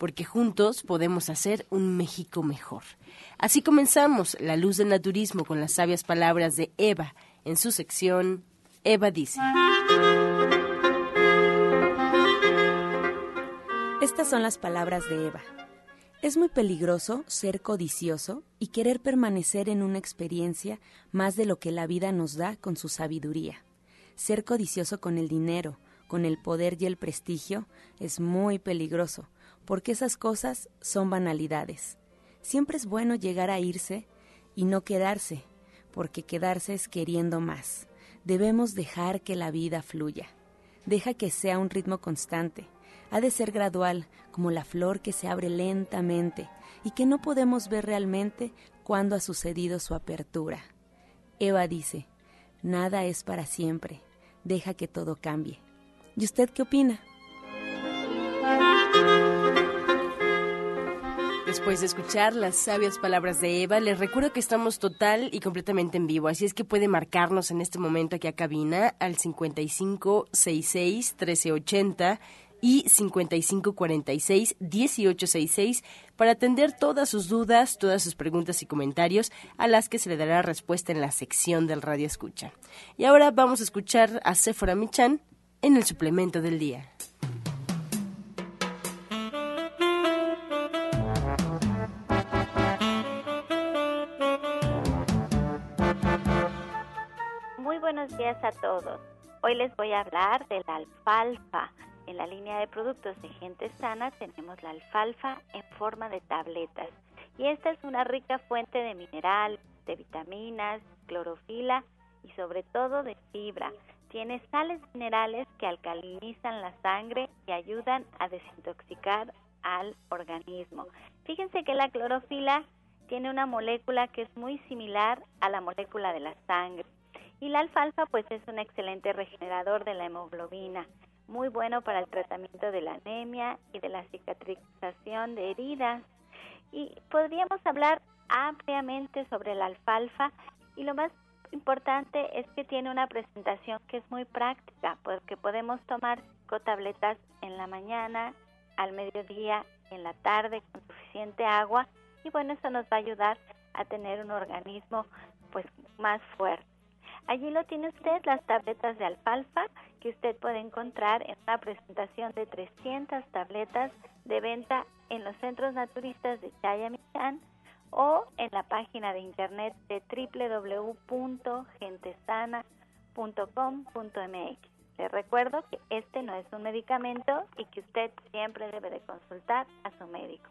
porque juntos podemos hacer un México mejor. Así comenzamos La Luz del Naturismo con las sabias palabras de Eva en su sección Eva dice. Estas son las palabras de Eva. Es muy peligroso ser codicioso y querer permanecer en una experiencia más de lo que la vida nos da con su sabiduría. Ser codicioso con el dinero, con el poder y el prestigio es muy peligroso, porque esas cosas son banalidades. Siempre es bueno llegar a irse y no quedarse, porque quedarse es queriendo más. Debemos dejar que la vida fluya. Deja que sea un ritmo constante. Ha de ser gradual, como la flor que se abre lentamente y que no podemos ver realmente cuándo ha sucedido su apertura. Eva dice, nada es para siempre. Deja que todo cambie. ¿Y usted qué opina? Después de escuchar las sabias palabras de Eva, les recuerdo que estamos total y completamente en vivo, así es que puede marcarnos en este momento aquí a cabina al 5566 1380 y 5546 1866 para atender todas sus dudas, todas sus preguntas y comentarios a las que se le dará respuesta en la sección del Radio Escucha. Y ahora vamos a escuchar a Sephora Michan en el suplemento del día. Días a todos. Hoy les voy a hablar de la alfalfa. En la línea de productos de gente sana tenemos la alfalfa en forma de tabletas. Y esta es una rica fuente de mineral, de vitaminas, clorofila y sobre todo de fibra. Tiene sales minerales que alcalinizan la sangre y ayudan a desintoxicar al organismo. Fíjense que la clorofila tiene una molécula que es muy similar a la molécula de la sangre y la alfalfa pues es un excelente regenerador de la hemoglobina, muy bueno para el tratamiento de la anemia y de la cicatrización de heridas. Y podríamos hablar ampliamente sobre la alfalfa y lo más importante es que tiene una presentación que es muy práctica porque podemos tomar cinco tabletas en la mañana, al mediodía, en la tarde con suficiente agua y bueno, eso nos va a ayudar a tener un organismo pues más fuerte. Allí lo tiene usted, las tabletas de alfalfa que usted puede encontrar en una presentación de 300 tabletas de venta en los centros naturistas de Chayamichán o en la página de internet de www.gentesana.com.mx. Le recuerdo que este no es un medicamento y que usted siempre debe de consultar a su médico.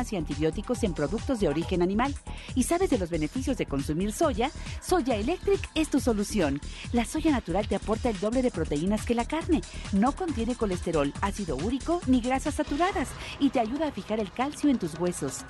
y antibióticos en productos de origen animal y sabes de los beneficios de consumir soya, Soya Electric es tu solución. La soya natural te aporta el doble de proteínas que la carne, no contiene colesterol, ácido úrico ni grasas saturadas y te ayuda a fijar el calcio en tus huesos.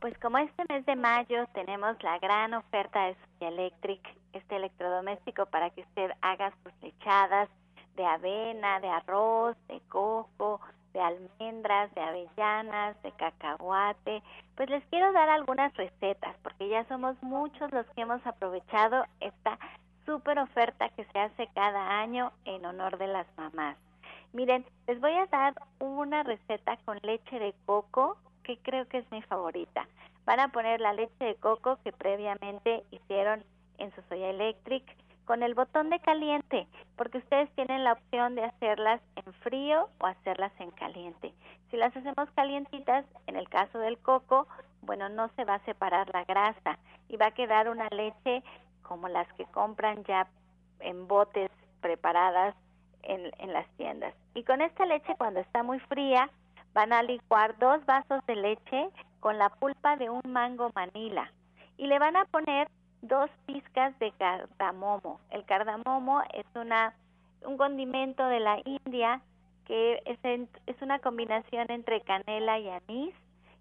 Pues como este mes de mayo tenemos la gran oferta de Soya Electric, este electrodoméstico para que usted haga sus lechadas de avena, de arroz, de coco, de almendras, de avellanas, de cacahuate. Pues les quiero dar algunas recetas porque ya somos muchos los que hemos aprovechado esta super oferta que se hace cada año en honor de las mamás. Miren, les voy a dar una receta con leche de coco que creo que es mi favorita. Van a poner la leche de coco que previamente hicieron en su Soya Electric con el botón de caliente, porque ustedes tienen la opción de hacerlas en frío o hacerlas en caliente. Si las hacemos calientitas, en el caso del coco, bueno, no se va a separar la grasa y va a quedar una leche como las que compran ya en botes preparadas en, en las tiendas. Y con esta leche, cuando está muy fría, van a licuar dos vasos de leche con la pulpa de un mango manila y le van a poner dos pizcas de cardamomo. El cardamomo es una un condimento de la India que es, es una combinación entre canela y anís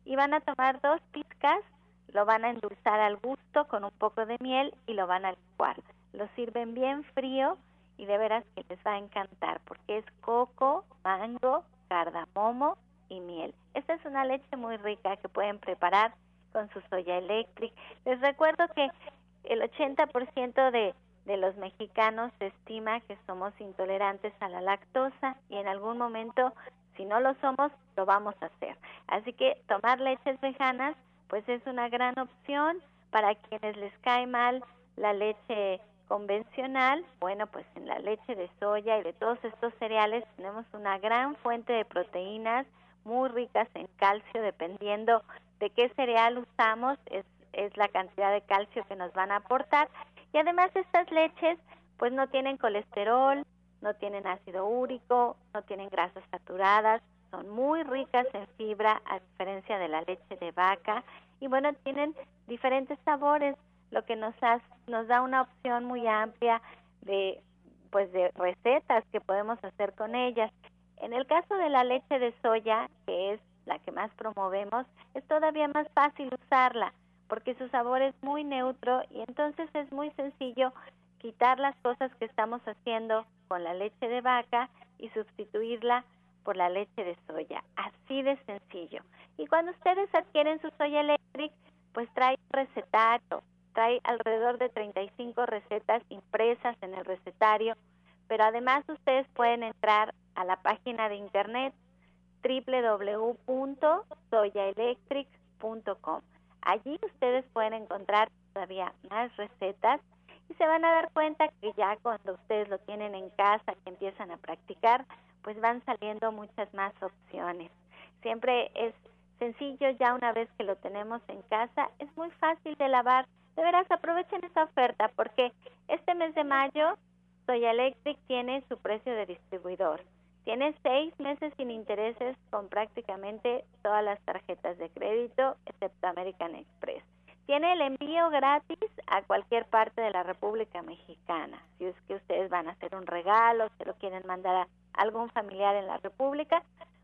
y van a tomar dos pizcas, lo van a endulzar al gusto con un poco de miel y lo van a licuar. Lo sirven bien frío y de veras que les va a encantar porque es coco, mango, cardamomo y miel. Esta es una leche muy rica que pueden preparar con su soya eléctrica. Les recuerdo que el 80% de, de los mexicanos se estima que somos intolerantes a la lactosa y en algún momento, si no lo somos, lo vamos a hacer. Así que tomar leches veganas, pues es una gran opción para quienes les cae mal la leche convencional, bueno, pues en la leche de soya y de todos estos cereales tenemos una gran fuente de proteínas muy ricas en calcio, dependiendo de qué cereal usamos, es es la cantidad de calcio que nos van a aportar. Y además estas leches pues no tienen colesterol, no tienen ácido úrico, no tienen grasas saturadas, son muy ricas en fibra a diferencia de la leche de vaca y bueno, tienen diferentes sabores, lo que nos, nos da una opción muy amplia de pues de recetas que podemos hacer con ellas. En el caso de la leche de soya, que es la que más promovemos, es todavía más fácil usarla porque su sabor es muy neutro y entonces es muy sencillo quitar las cosas que estamos haciendo con la leche de vaca y sustituirla por la leche de soya. Así de sencillo. Y cuando ustedes adquieren su soya eléctrica, pues trae recetario, trae alrededor de 35 recetas impresas en el recetario, pero además ustedes pueden entrar a la página de internet www.soyaelectric.com. Allí ustedes pueden encontrar todavía más recetas y se van a dar cuenta que ya cuando ustedes lo tienen en casa, que empiezan a practicar, pues van saliendo muchas más opciones. Siempre es sencillo ya una vez que lo tenemos en casa, es muy fácil de lavar. De veras aprovechen esta oferta porque este mes de mayo Soya Electric tiene su precio de distribuidor. Tiene seis meses sin intereses con prácticamente todas las tarjetas de crédito, excepto American Express. Tiene el envío gratis a cualquier parte de la República Mexicana. Si es que ustedes van a hacer un regalo, se lo quieren mandar a algún familiar en la República,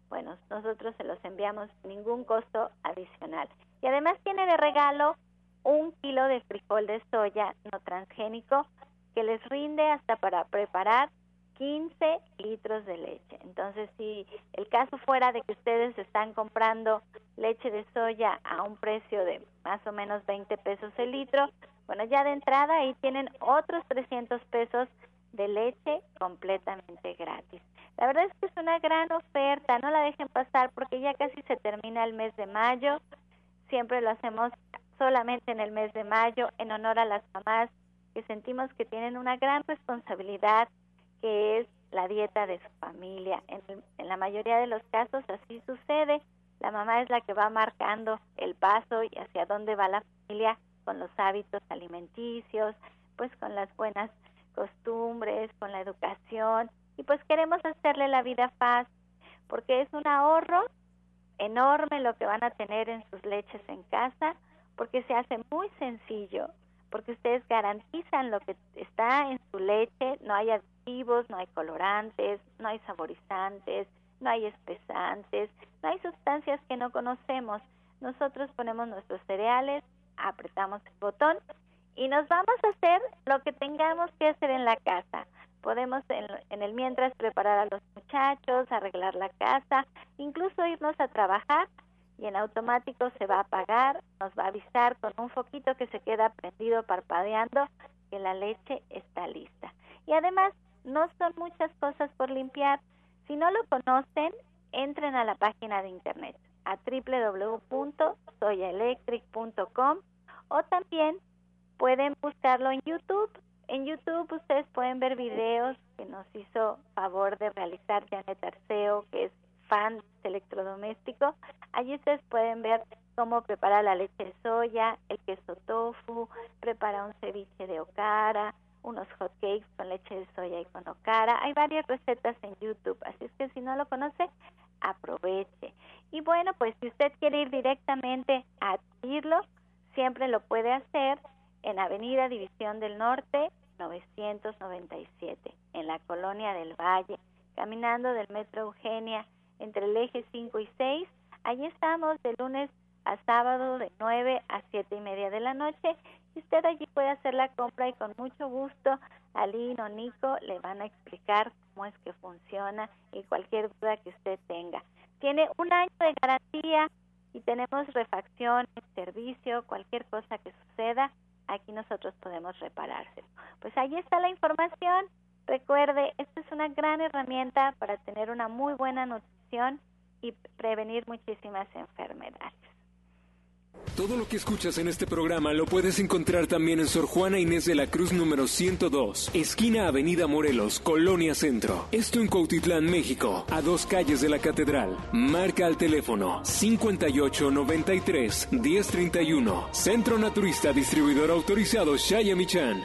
bueno, nosotros se los enviamos sin ningún costo adicional. Y además tiene de regalo un kilo de frijol de soya no transgénico que les rinde hasta para preparar 15 litros de leche. Entonces, si el caso fuera de que ustedes están comprando leche de soya a un precio de más o menos 20 pesos el litro, bueno, ya de entrada ahí tienen otros 300 pesos de leche completamente gratis. La verdad es que es una gran oferta, no la dejen pasar porque ya casi se termina el mes de mayo. Siempre lo hacemos solamente en el mes de mayo en honor a las mamás que sentimos que tienen una gran responsabilidad que es la dieta de su familia. En, en, la mayoría de los casos así sucede. La mamá es la que va marcando el paso y hacia dónde va la familia con los hábitos alimenticios, pues con las buenas costumbres, con la educación y pues queremos hacerle la vida fácil porque es un ahorro enorme lo que van a tener en sus leches en casa porque se hace muy sencillo porque ustedes garantizan lo que está en su leche, no hay no hay colorantes, no hay saborizantes, no hay espesantes, no hay sustancias que no conocemos. Nosotros ponemos nuestros cereales, apretamos el botón y nos vamos a hacer lo que tengamos que hacer en la casa. Podemos en, en, el mientras preparar a los muchachos, arreglar la casa, incluso irnos a trabajar y en automático se va a apagar, nos va a avisar con un foquito que se queda prendido parpadeando que la leche está lista. Y además no son muchas cosas por limpiar. Si no lo conocen, entren a la página de internet a www.soyaelectric.com o también pueden buscarlo en YouTube. En YouTube ustedes pueden ver videos que nos hizo favor de realizar Janet Arceo, que es fan de electrodoméstico. Allí ustedes pueden ver cómo prepara la leche de soya, el queso tofu, prepara un ceviche de okara, unos hot cakes con leche de soya y con okara. Hay varias recetas en YouTube, así es que si no lo conoce, aproveche. Y bueno, pues si usted quiere ir directamente a adquirirlo, siempre lo puede hacer en Avenida División del Norte 997, en la Colonia del Valle, caminando del Metro Eugenia entre el eje 5 y 6. Allí estamos de lunes a sábado de 9 a 7 y media de la noche usted allí puede hacer la compra y con mucho gusto Aline o Nico le van a explicar cómo es que funciona y cualquier duda que usted tenga. Tiene un año de garantía y tenemos refacción, servicio, cualquier cosa que suceda, aquí nosotros podemos reparárselo. Pues ahí está la información. Recuerde, esta es una gran herramienta para tener una muy buena nutrición y prevenir muchísimas enfermedades. Todo lo que escuchas en este programa lo puedes encontrar también en Sor Juana Inés de la Cruz número 102, esquina Avenida Morelos, Colonia Centro. Esto en Cuautitlán, México, a dos calles de la Catedral. Marca al teléfono 5893 1031. Centro Naturista Distribuidor Autorizado Shaya Michan.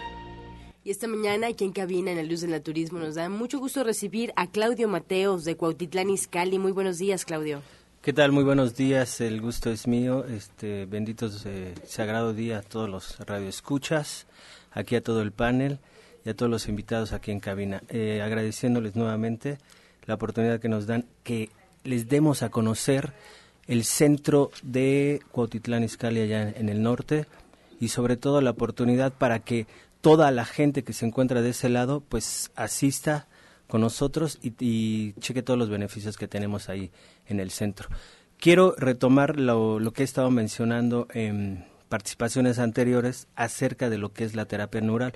Y esta mañana aquí en cabina en la Luz del Naturismo nos da mucho gusto recibir a Claudio Mateos de Cuautitlán Izcalli. Muy buenos días, Claudio. ¿Qué tal? Muy buenos días, el gusto es mío. Este bendito sagrado día a todos los radioescuchas, aquí a todo el panel y a todos los invitados aquí en cabina. Eh, agradeciéndoles nuevamente la oportunidad que nos dan que les demos a conocer el centro de Cuautitlán Izcalli allá en el norte y sobre todo la oportunidad para que toda la gente que se encuentra de ese lado pues asista con nosotros y, cheque todos los beneficios que tenemos ahí en el centro. Quiero retomar lo, que he estado mencionando en participaciones anteriores acerca de lo que es la terapia neural.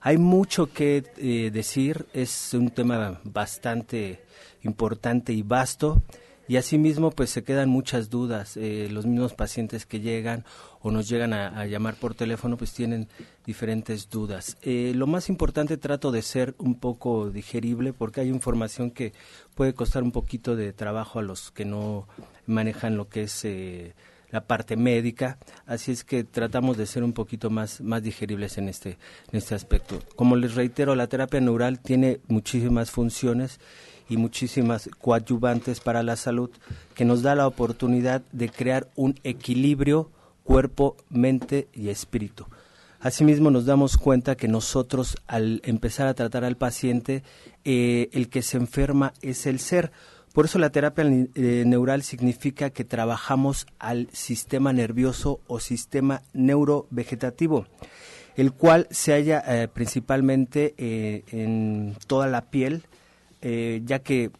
Hay mucho que eh, decir, es un tema bastante importante y vasto y asimismo pues se quedan muchas dudas. Eh, los mismos pacientes que llegan o nos llegan a, llamar por teléfono pues tienen diferentes dudas. Eh, lo más importante trato de ser un poco digerible porque hay información que puede costar un poquito de trabajo a los que no manejan lo que es eh, la parte médica, así es que tratamos de ser un poquito más, más digeribles en este, en este aspecto. Como les reitero, la terapia neural tiene muchísimas funciones y muchísimas coadyuvantes para la salud que nos da la oportunidad de crear un equilibrio cuerpo, mente y espíritu. Asimismo nos damos cuenta que nosotros al empezar a tratar al paciente, eh, el que se enferma es el ser. Por eso la terapia eh, neural significa que trabajamos al sistema nervioso o sistema neurovegetativo, el cual se halla eh, principalmente en toda la piel, ya que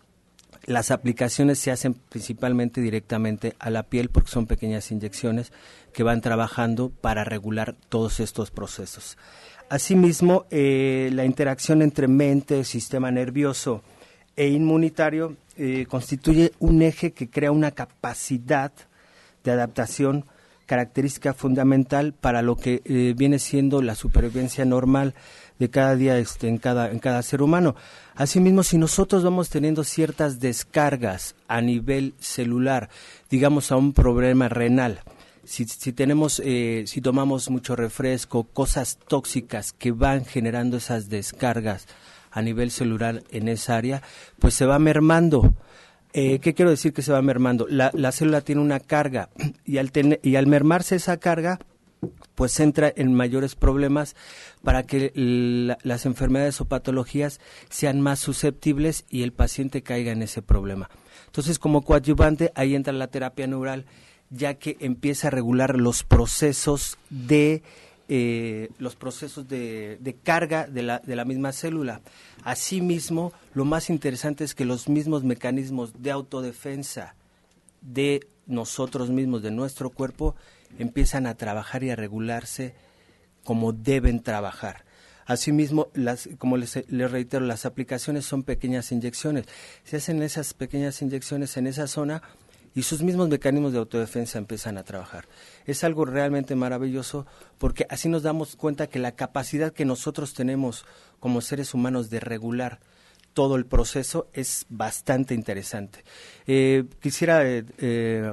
las aplicaciones se hacen principalmente directamente a la piel porque son pequeñas inyecciones que van trabajando para regular todos estos procesos. Asimismo, eh, la interacción entre mente, sistema nervioso e inmunitario eh, constituye un eje que crea una capacidad de adaptación característica fundamental para lo que eh, viene siendo la supervivencia normal de cada día este, en, cada, en cada ser humano. Asimismo, si nosotros vamos teniendo ciertas descargas a nivel celular, digamos a un problema renal, si, si tenemos, eh, si tomamos mucho refresco, cosas tóxicas que van generando esas descargas a nivel celular en esa área, pues se va mermando. Eh, ¿Qué quiero decir que se va mermando? La, la célula tiene una carga y al, y al mermarse esa carga, pues entra en mayores problemas para que las enfermedades o patologías sean más susceptibles y el paciente caiga en ese problema. Entonces, como coadyuvante, ahí entra la terapia neural, ya que empieza a regular los procesos de eh, los procesos de, carga de la, de la, misma célula. Asimismo, lo más interesante es que los mismos mecanismos de autodefensa de nosotros mismos, de nuestro cuerpo, empiezan a trabajar y a regularse como deben trabajar. Asimismo, las, como les, reitero, las aplicaciones son pequeñas inyecciones. Se hacen esas pequeñas inyecciones en esa zona y sus mismos mecanismos de autodefensa empiezan a trabajar. Es algo realmente maravilloso porque así nos damos cuenta que la capacidad que nosotros tenemos como seres humanos de regular todo el proceso es bastante interesante. Eh, quisiera eh, eh,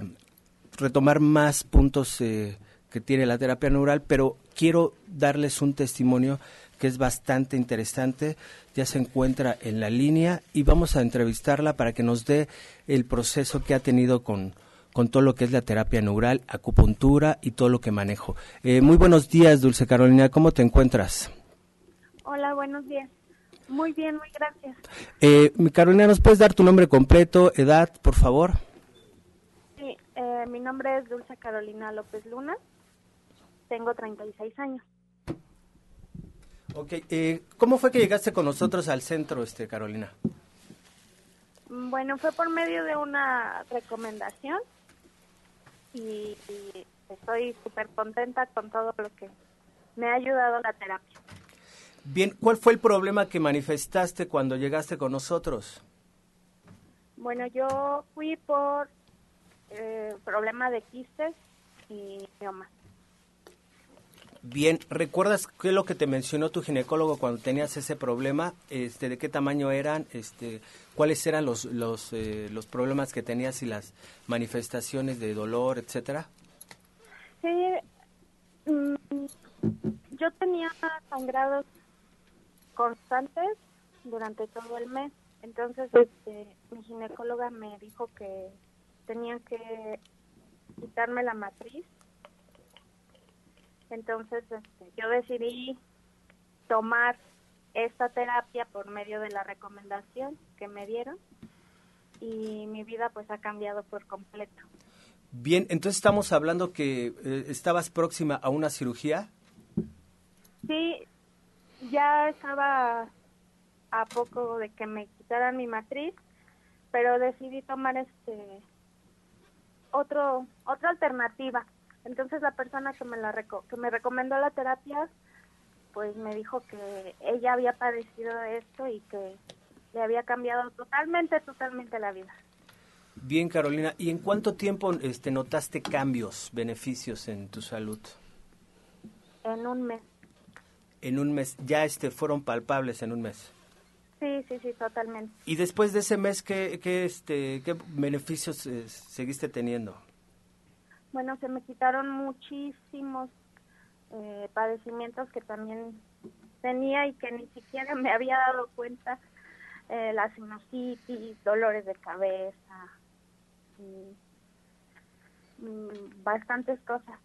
retomar más puntos que tiene la terapia neural, pero quiero darles un testimonio que es bastante interesante. Ya se encuentra en la línea y vamos a entrevistarla para que nos dé el proceso que ha tenido con, con todo lo que es la terapia neural, acupuntura y todo lo que manejo. Eh, muy buenos días, Dulce Carolina. ¿Cómo te encuentras? Hola, buenos días. Muy bien, muy gracias. Eh, Carolina, ¿nos puedes dar tu nombre completo, edad, por favor? Sí, eh, mi nombre es Dulce Carolina López Luna. Tengo 36 años. Ok, eh, ¿cómo fue que llegaste con nosotros al centro, este Carolina? Bueno, fue por medio de una recomendación y, estoy súper contenta con todo lo que me ha ayudado la terapia. Bien, ¿cuál fue el problema que manifestaste cuando llegaste con nosotros? Bueno, yo fui por eh, problema de quistes y miomas. Bien, ¿recuerdas qué es lo que te mencionó tu ginecólogo cuando tenías ese problema? Este, ¿De qué tamaño eran? Este, ¿Cuáles eran los, los, eh, los problemas que tenías y las manifestaciones de dolor, etcétera? Sí, mm, yo tenía sangrados constantes durante todo el mes. Entonces, este, mi ginecóloga me dijo que tenía que quitarme la matriz entonces este, yo decidí tomar esta terapia por medio de la recomendación que me dieron y mi vida pues ha cambiado por completo. Bien, entonces estamos hablando que eh, estabas próxima a una cirugía. Sí, ya estaba a poco de que me quitaran mi matriz, pero decidí tomar este otro otra alternativa entonces la persona que me, la que me recomendó la terapia, pues me dijo que ella había padecido esto y que le había cambiado totalmente, totalmente la vida. Bien, Carolina, ¿y en cuánto tiempo este, notaste cambios, beneficios en tu salud? En un mes. En un mes, ya este, fueron palpables en un mes. Sí, sí, sí, totalmente. ¿Y después de ese mes qué, qué, este, qué beneficios eh, seguiste teniendo? bueno, se me quitaron muchísimos eh, padecimientos que también tenía y que ni siquiera me había dado cuenta, eh, la sinusitis, dolores de cabeza, bastantes cosas.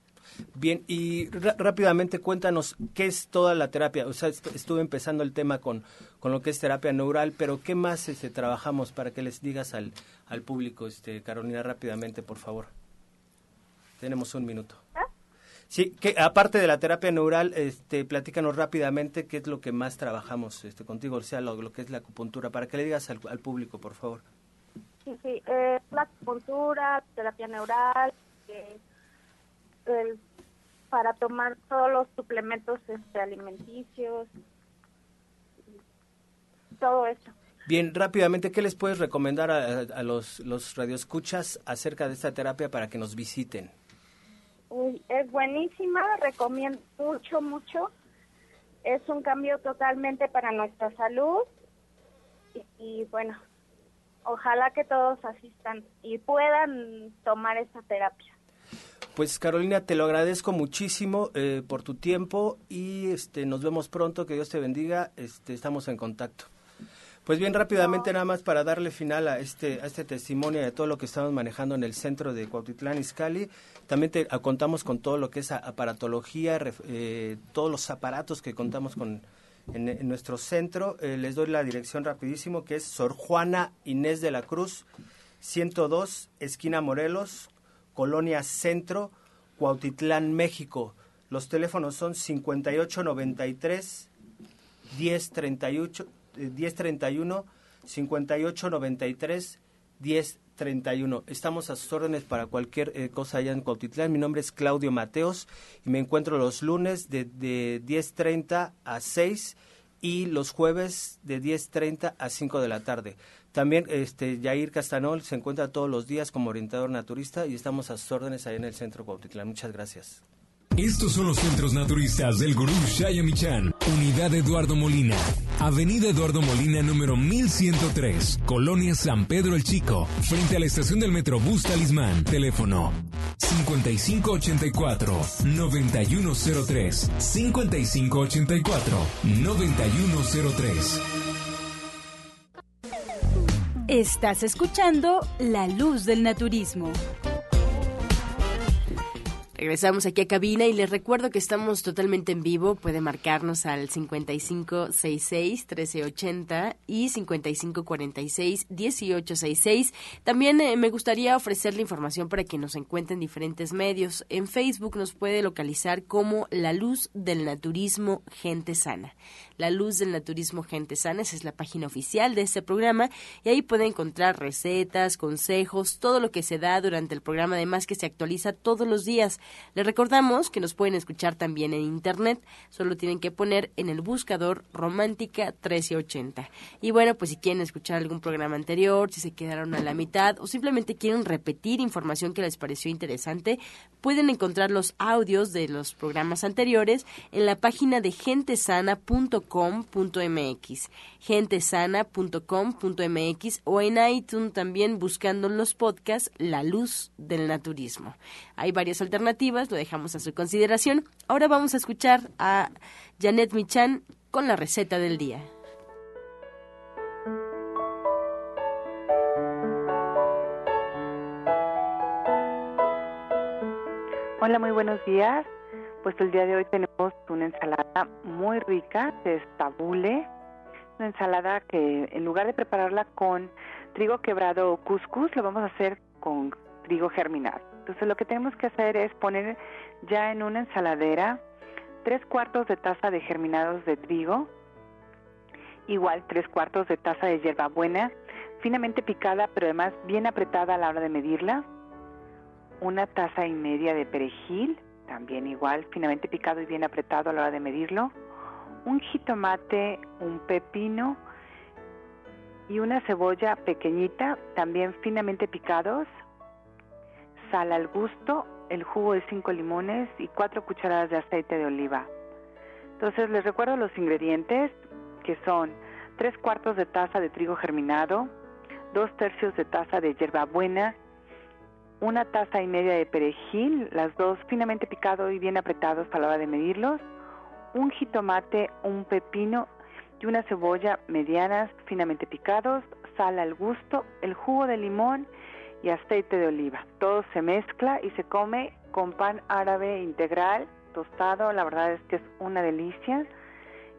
Bien, y rápidamente cuéntanos qué es toda la terapia. O sea, estuve empezando el tema con, con lo que es terapia neural, pero ¿qué más este, trabajamos para que les digas al, al público, este, Carolina, rápidamente, por favor? Tenemos un minuto. Sí, que aparte de la terapia neural, este, platícanos rápidamente qué es lo que más trabajamos este, contigo, o sea, lo, que es la acupuntura, para que le digas al, público, por favor. Sí, sí, eh, la acupuntura, terapia neural, eh, para tomar todos los suplementos este, alimenticios, todo eso. Bien, rápidamente, ¿qué les puedes recomendar a, a los, los radioescuchas acerca de esta terapia para que nos visiten? es buenísima, recomiendo mucho, mucho. Es un cambio totalmente para nuestra salud y, bueno, ojalá que todos asistan y puedan tomar esta terapia. Pues Carolina, te lo agradezco muchísimo eh, por tu tiempo y este, nos vemos pronto, que Dios te bendiga, este, estamos en contacto. Pues bien, rápidamente nada más para darle final a este, a este testimonio de todo lo que estamos manejando en el centro de Cuautitlán Izcalli. También te, contamos con todo lo que es aparatología, eh, todos los aparatos que contamos con en, nuestro centro. Eh, les doy la dirección rapidísimo, que es Sor Juana Inés de la Cruz, 102, esquina Morelos, Colonia Centro, Cuautitlán, México. Los teléfonos son 5893 1038 1031 5893 1031. Estamos a sus órdenes para cualquier eh, cosa allá en Cuautitlán. Mi nombre es Claudio Mateos y me encuentro los lunes de, de 10.30 a 6 y los jueves de 10.30 a 5 de la tarde. También este Yair Castanol se encuentra todos los días como orientador naturista y estamos a sus órdenes ahí en el centro Cuautitlán. Muchas gracias. Estos son los centros naturistas del Gurú Shayamichan. Unidad Eduardo Molina. Avenida Eduardo Molina número 1103. Colonia San Pedro el Chico. Frente a la estación del Metrobús Talismán. Teléfono 5584-9103. 5584-9103. Estás escuchando La Luz del Naturismo. Regresamos aquí a cabina y les recuerdo que estamos totalmente en vivo. Puede marcarnos al 5566-1380 y 5546-1866. También eh, me gustaría ofrecerle información para que nos encuentren en diferentes medios. En Facebook nos puede localizar como La Luz del Naturismo Gente Sana. La Luz del Naturismo Gente Sana, esa es la página oficial de este programa y ahí puede encontrar recetas, consejos, todo lo que se da durante el programa, además que se actualiza todos los días. Les recordamos que nos pueden escuchar también en internet, solo tienen que poner en el buscador Romántica 1380. Y bueno, pues si quieren escuchar algún programa anterior, si se quedaron a la mitad o simplemente quieren repetir información que les pareció interesante, pueden encontrar los audios de los programas anteriores en la página de gentesana.com gentesana.com.mx, gentesana.com.mx o en iTunes también buscando los podcasts La Luz del Naturismo. Hay varias alternativas, lo dejamos a su consideración. Ahora vamos a escuchar a Janet Michan con la receta del día. Hola, muy buenos días. Pues el día de hoy tenemos una ensalada muy rica de estabule, una ensalada que en lugar de prepararla con trigo quebrado o couscous, lo vamos a hacer con trigo germinado. Entonces lo que tenemos que hacer es poner ya en una ensaladera tres cuartos de taza de germinados de trigo, igual tres cuartos de taza de hierbabuena, finamente picada pero además bien apretada a la hora de medirla, una taza y media de perejil, también igual, finamente picado y bien apretado a la hora de medirlo, un jitomate, un pepino y una cebolla pequeñita, también finamente picados, sal al gusto, el jugo de cinco limones y cuatro cucharadas de aceite de oliva. Entonces les recuerdo los ingredientes que son tres cuartos de taza de trigo germinado, dos tercios de taza de hierbabuena, una taza y media de perejil, las dos finamente picados y bien apretados a la hora de medirlos, un jitomate, un pepino y una cebolla medianas finamente picados, sal al gusto, el jugo de limón y aceite de oliva. Todo se mezcla y se come con pan árabe integral, tostado, la verdad es que es una delicia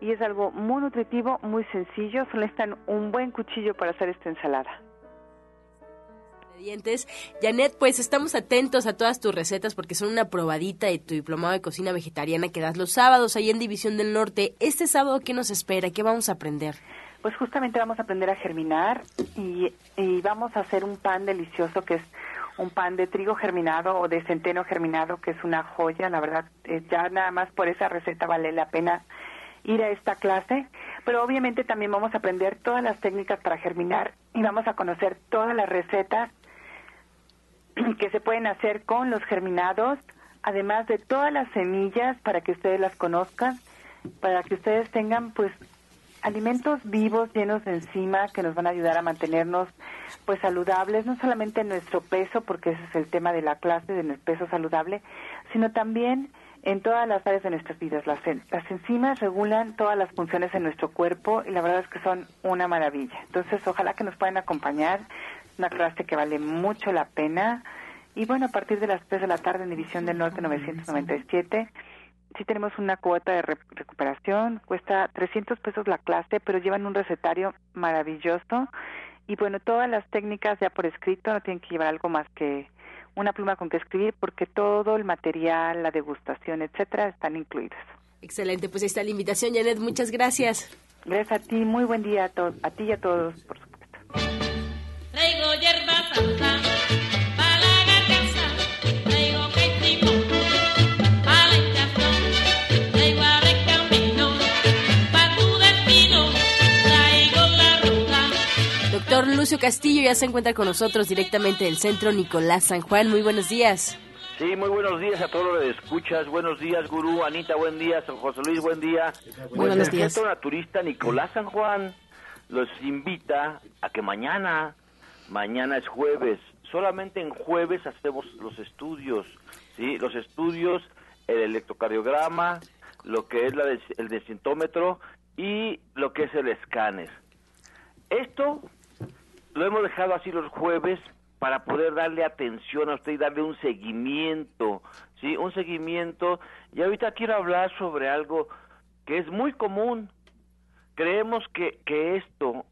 y es algo muy nutritivo, muy sencillo, solo necesitan un buen cuchillo para hacer esta ensalada Janet, pues estamos atentos a todas tus recetas porque son una probadita de tu diplomado de cocina vegetariana que das los sábados ahí en División del Norte. Este sábado, ¿qué nos espera? ¿Qué vamos a aprender? Pues justamente vamos a aprender a germinar y, vamos a hacer un pan delicioso que es un pan de trigo germinado o de centeno germinado, que es una joya, la verdad, eh, ya nada más por esa receta vale la pena ir a esta clase, pero obviamente también vamos a aprender todas las técnicas para germinar y vamos a conocer todas las recetas que se pueden hacer con los germinados, además de todas las semillas para que ustedes las conozcan, para que ustedes tengan pues alimentos vivos llenos de enzima que nos van a ayudar a mantenernos pues saludables, no solamente en nuestro peso, porque ese es el tema de la clase de nuestro peso saludable, sino también en todas las áreas de nuestras vidas. Las, las enzimas regulan todas las funciones en nuestro cuerpo y la verdad es que son una maravilla. Entonces, ojalá que nos puedan acompañar una clase que vale mucho la pena. Y bueno, a partir de las 3 de la tarde en División del Norte 997, sí tenemos una cuota de recuperación, cuesta 300 pesos la clase, pero llevan un recetario maravilloso. Y bueno, todas las técnicas ya por escrito, no tienen que llevar algo más que una pluma con que escribir, porque todo el material, la degustación, etcétera, están incluidos. Excelente, pues ahí está la invitación, Janet, muchas gracias. Gracias a ti, muy buen día a, a ti y a todos, por supuesto. Lucio Castillo ya se encuentra con nosotros directamente del centro Nicolás San Juan. Muy buenos días. Sí, muy buenos días a todos los que escuchas. Buenos días, Gurú. Anita, buen día. San José Luis, buen día. Muy buenos días. El Centro Naturista Nicolás San Juan los invita a que mañana, mañana es jueves, solamente en jueves hacemos los estudios, ¿sí? Los estudios, el electrocardiograma, lo que es la el desintómetro y lo que es el escáner. Esto lo hemos dejado así los jueves para poder darle atención a usted y darle un seguimiento, ¿sí? Un seguimiento. Y ahorita quiero hablar sobre algo que es muy común. Creemos que, que esto,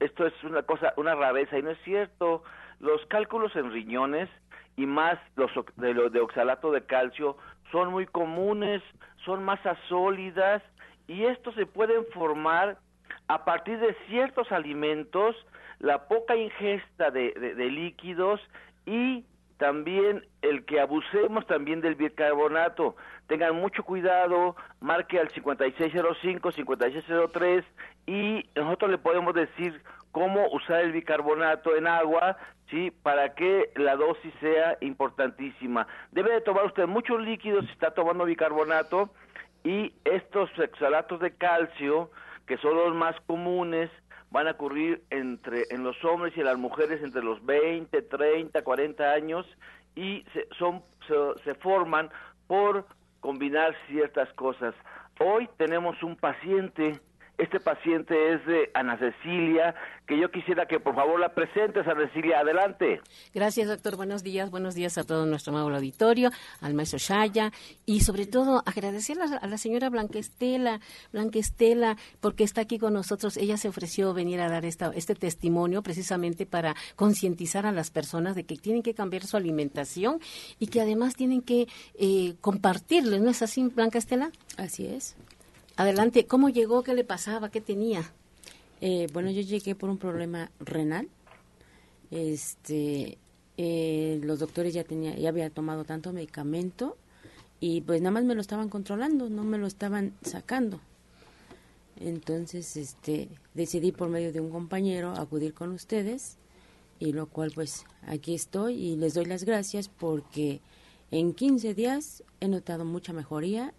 esto es una cosa, una rareza, y no es cierto. Los cálculos en riñones y más los de, de oxalato de calcio son muy comunes, son masas sólidas y estos se pueden formar a partir de ciertos alimentos, la poca ingesta de, líquidos y también el que abusemos también del bicarbonato. Tengan mucho cuidado, marque al 5605, 5603 y nosotros le podemos decir cómo usar el bicarbonato en agua, ¿sí? Para que la dosis sea importantísima. Debe de tomar usted muchos líquidos si está tomando bicarbonato y estos oxalatos de calcio, que son los más comunes, van a ocurrir entre en los hombres y en las mujeres entre los 20, 30, 40 años y se, son se forman por combinar ciertas cosas. Hoy tenemos un paciente este paciente es de Ana Cecilia, que yo quisiera que por favor la presentes, Ana Cecilia. Adelante. Gracias, doctor. Buenos días. Buenos días a todo nuestro amable auditorio, al maestro Shaya y sobre todo agradecer a, la señora Blanquestela, Blanquestela, porque está aquí con nosotros. Ella se ofreció venir a dar esta, este testimonio precisamente para concientizar a las personas de que tienen que cambiar su alimentación y que además tienen que eh, compartirles. ¿No es así, Blanquestela? Así es. Adelante, ¿cómo llegó? ¿Qué le pasaba? ¿Qué tenía? Eh, bueno, yo llegué por un problema renal. Este, eh, los doctores ya tenía, ya había tomado tanto medicamento y pues nada más me lo estaban controlando, no me lo estaban sacando. Entonces, este, decidí por medio de un compañero acudir con ustedes y lo cual pues aquí estoy y les doy las gracias porque en 15 días he notado mucha mejoría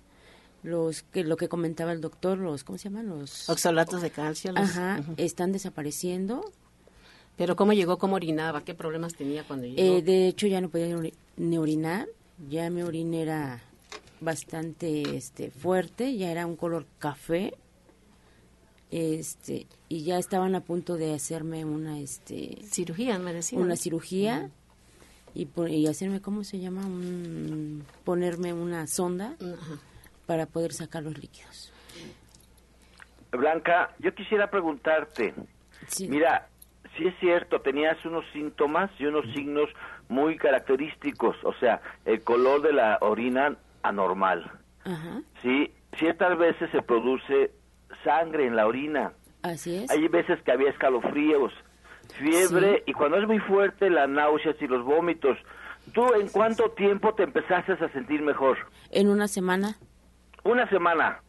los que lo que comentaba el doctor, los ¿cómo se llaman? Los oxalatos de calcio. Ajá, están desapareciendo. Pero cómo llegó, cómo orinaba, qué problemas tenía cuando llegó. Eh, de hecho ya no podía ni orinar, ya mi orina era bastante este fuerte, ya era un color café. Este, y ya estaban a punto de hacerme una este cirugía, me decían. Una cirugía. Y, y hacerme, ¿cómo se llama? Un, ponerme una sonda. Ajá para poder sacar los líquidos. Blanca, yo quisiera preguntarte, mira, si es cierto, tenías unos síntomas y unos signos muy característicos, o sea, el color de la orina anormal. Sí, ciertas veces se produce sangre en la orina. Así es. Hay veces que había escalofríos, fiebre y cuando es muy fuerte la náuseas y los vómitos. ¿Tú en cuánto tiempo te empezaste a sentir mejor? En una semana una semana.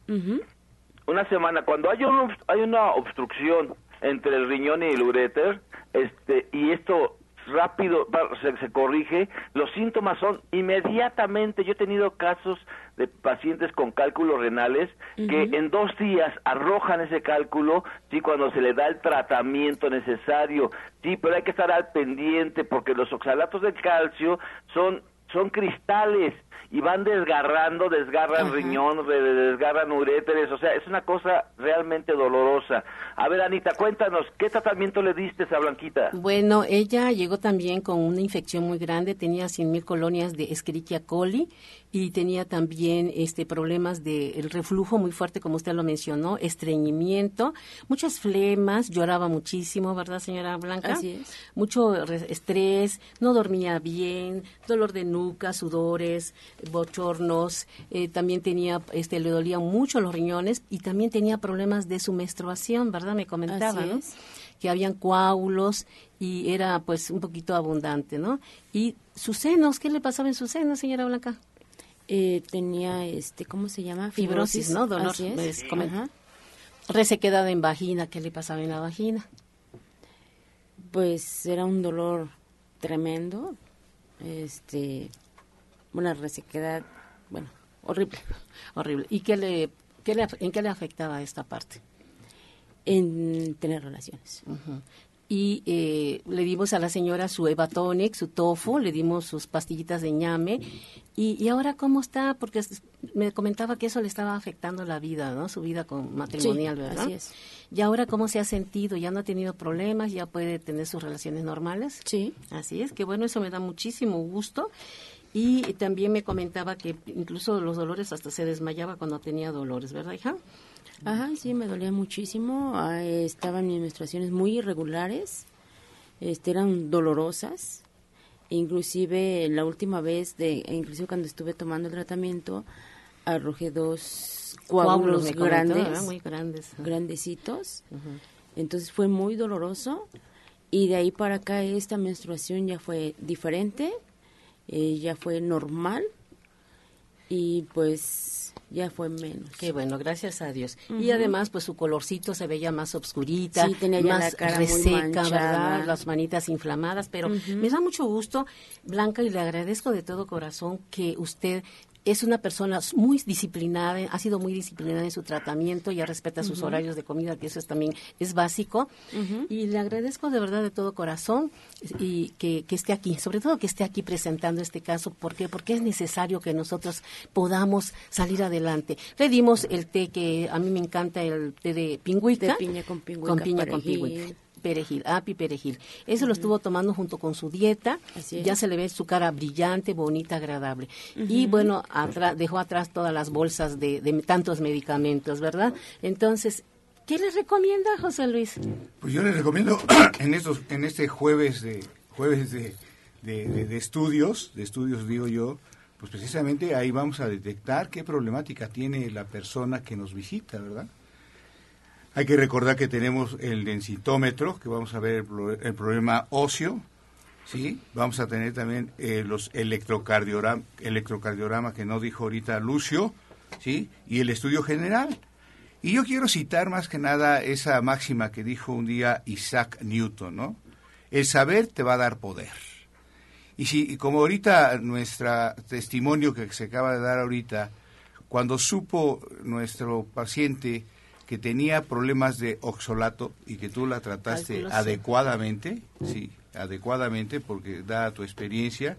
Una semana. Cuando hay, un, hay una obstrucción entre el riñón y el uréter, este, y esto rápido se, se, corrige, los síntomas son inmediatamente, yo he tenido casos de pacientes con cálculos renales que en dos días arrojan ese cálculo, sí, cuando se le da el tratamiento necesario, sí, pero hay que estar al pendiente porque los oxalatos de calcio son son cristales y van desgarrando, desgarran riñón, desgarran uréteres, o sea, es una cosa realmente dolorosa. A ver, Anita, cuéntanos, ¿qué tratamiento le diste a Blanquita? Bueno, ella llegó también con una infección muy grande, tenía 100 mil colonias de Escherichia coli y tenía también este problemas de reflujo muy fuerte, como usted lo mencionó, estreñimiento, muchas flemas, lloraba muchísimo, ¿verdad, señora Blanca? Así es. Mucho estrés, no dormía bien, dolor de nuca, sudores, bochornos, eh, también tenía, este, le dolían mucho los riñones y también tenía problemas de su menstruación, ¿verdad? Me comentaba, Que habían coágulos y era pues un poquito abundante, ¿no? Y sus senos, ¿qué le pasaba en sus senos, señora Blanca? Eh, tenía, este, ¿cómo se llama? Fibrosis, ¿no? Dolor. Resequedad en vagina, ¿qué le pasaba en la vagina? Pues era un dolor tremendo, este, una resequedad, bueno, horrible. Horrible. ¿Y qué le, qué le, en qué le afectaba esta parte? En tener relaciones. y eh, le dimos a la señora su Evatonic, su tofu, le dimos sus pastillitas de ñame. Y, y ahora cómo está? Porque me comentaba que eso le estaba afectando la vida, ¿no? Su vida con matrimonial, Sí, ¿verdad? así es. ¿Y ahora cómo se ha sentido? ¿Ya no ha tenido problemas? ¿Ya puede tener sus relaciones normales? Sí. Así es, que bueno, eso me da muchísimo gusto. Y también me comentaba que incluso los dolores hasta se desmayaba cuando tenía dolores, ¿verdad, hija? Ajá, sí, me dolía muchísimo. Ah, estaban mis menstruaciones muy irregulares, este, eran dolorosas. Inclusive la última vez, de, inclusive cuando estuve tomando el tratamiento, arrojé dos Coágulos, comentó, grandes. Muy grandes. grandecitos. Entonces fue muy doloroso y de ahí para acá esta menstruación ya fue diferente, eh, ya fue normal y pues ya fue menos. Qué bueno, gracias a Dios. Y además, pues su colorcito se veía más obscurita, Sí, tenía ya más la cara reseca. ¿verdad? Las manitas inflamadas, pero me da mucho gusto, Blanca, y le agradezco de todo corazón que usted es una persona muy disciplinada, ha sido muy disciplinada en su tratamiento, ya respeta sus horarios de comida, que eso es también es básico. Y le agradezco de verdad de todo corazón y que, que esté aquí, sobre todo que esté aquí presentando este caso. ¿Por qué? Porque es necesario que nosotros podamos salir adelante. Le dimos el té que a mí me encanta, el té de pingüica. De piña con pingüica, Con piña con pingüica. Perejil, api perejil. Eso lo estuvo tomando junto con su dieta. Ya se le ve su cara brillante, bonita, agradable. Y bueno, atra- dejó atrás todas las bolsas de, de tantos medicamentos, ¿verdad? Entonces, ¿qué le recomienda, José Luis? Pues yo les recomiendo en estos en este jueves de jueves de, de- de- de estudios, de estudios digo yo, pues precisamente ahí vamos a detectar qué problemática tiene la persona que nos visita, ¿verdad? Hay que recordar que tenemos el densitómetro, que vamos a ver el, pro- el problema óseo, ¿sí? Vamos a tener también eh, los electrocardiograma, electrocardiograma que no dijo ahorita Lucio, ¿sí? Y el estudio general. Y yo quiero citar más que nada esa máxima que dijo un día Isaac Newton, ¿no? El saber te va a dar poder. Y si, y como ahorita nuestra testimonio que se acaba de dar ahorita, cuando supo nuestro paciente que tenía problemas de oxalato y que tú la trataste adecuadamente, sí, adecuadamente, porque da tu experiencia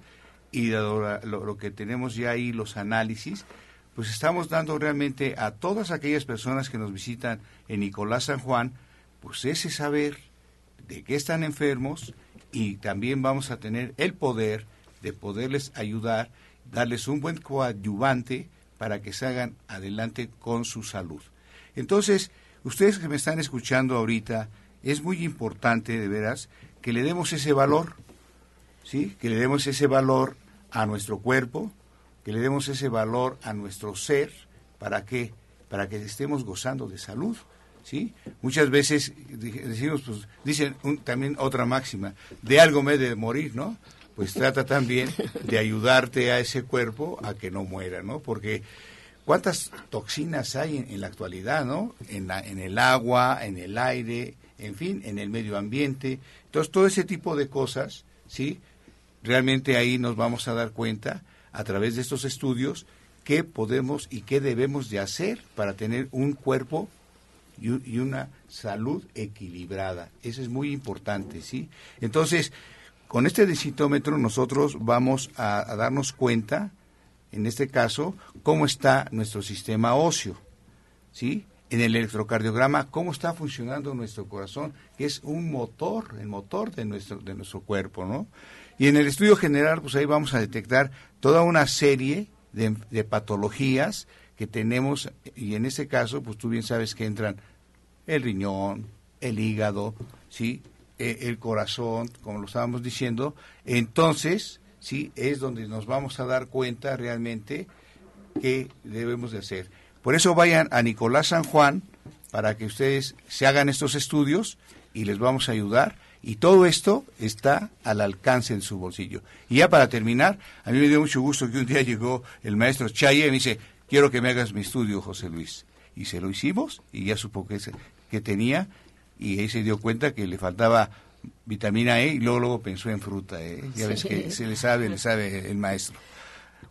y dado lo, lo que tenemos ya ahí, los análisis, pues estamos dando realmente a todas aquellas personas que nos visitan en Nicolás San Juan, pues ese saber de que están enfermos y también vamos a tener el poder de poderles ayudar, darles un buen coadyuvante para que salgan adelante con su salud. Entonces, ustedes que me están escuchando ahorita, es muy importante de veras que le demos ese valor, ¿sí? Que le demos ese valor a nuestro cuerpo, que le demos ese valor a nuestro ser, ¿para qué? Para que estemos gozando de salud, ¿sí? Muchas veces decimos, pues, dicen también otra máxima, de algo me de morir, ¿no? Pues trata también de ayudarte a ese cuerpo a que no muera, ¿no? Porque cuántas toxinas hay en, la actualidad, ¿no? En, la- en el agua, en el aire, en fin, en el medio ambiente. Entonces, todo ese tipo de cosas, ¿sí? Realmente ahí nos vamos a dar cuenta a través de estos estudios qué podemos y qué debemos de hacer para tener un cuerpo y, una salud equilibrada. Eso es muy importante, ¿sí? Entonces, con este densitometro nosotros vamos a, a darnos cuenta, en este caso, cómo está nuestro sistema óseo, ¿sí? En el electrocardiograma, cómo está funcionando nuestro corazón, que es un motor, el motor de nuestro, de nuestro cuerpo, ¿no? Y en el estudio general, pues ahí vamos a detectar toda una serie de, patologías que tenemos, y en este caso, pues tú bien sabes que entran el riñón, el hígado, ¿sí? Eh, el corazón, como lo estábamos diciendo. Entonces, sí, es donde nos vamos a dar cuenta realmente qué debemos de hacer. Por eso vayan a Nicolás San Juan para que ustedes se hagan estos estudios y les vamos a ayudar. Y todo esto está al alcance de su bolsillo. Y ya para terminar, a mí me dio mucho gusto que un día llegó el maestro Chaye y me dice, quiero que me hagas mi estudio, José Luis. Y se lo hicimos y ya supo que, que tenía y ahí se dio cuenta que le faltaba vitamina E y luego, luego pensó en fruta, ¿eh? Ya ves que se le sabe, le sabe el maestro.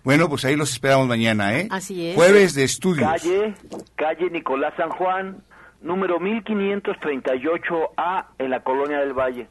Bueno, pues ahí los esperamos mañana, ¿eh? Así es. Jueves de estudios. Calle, calle Nicolás San Juan, número 1538A en la Colonia del Valle,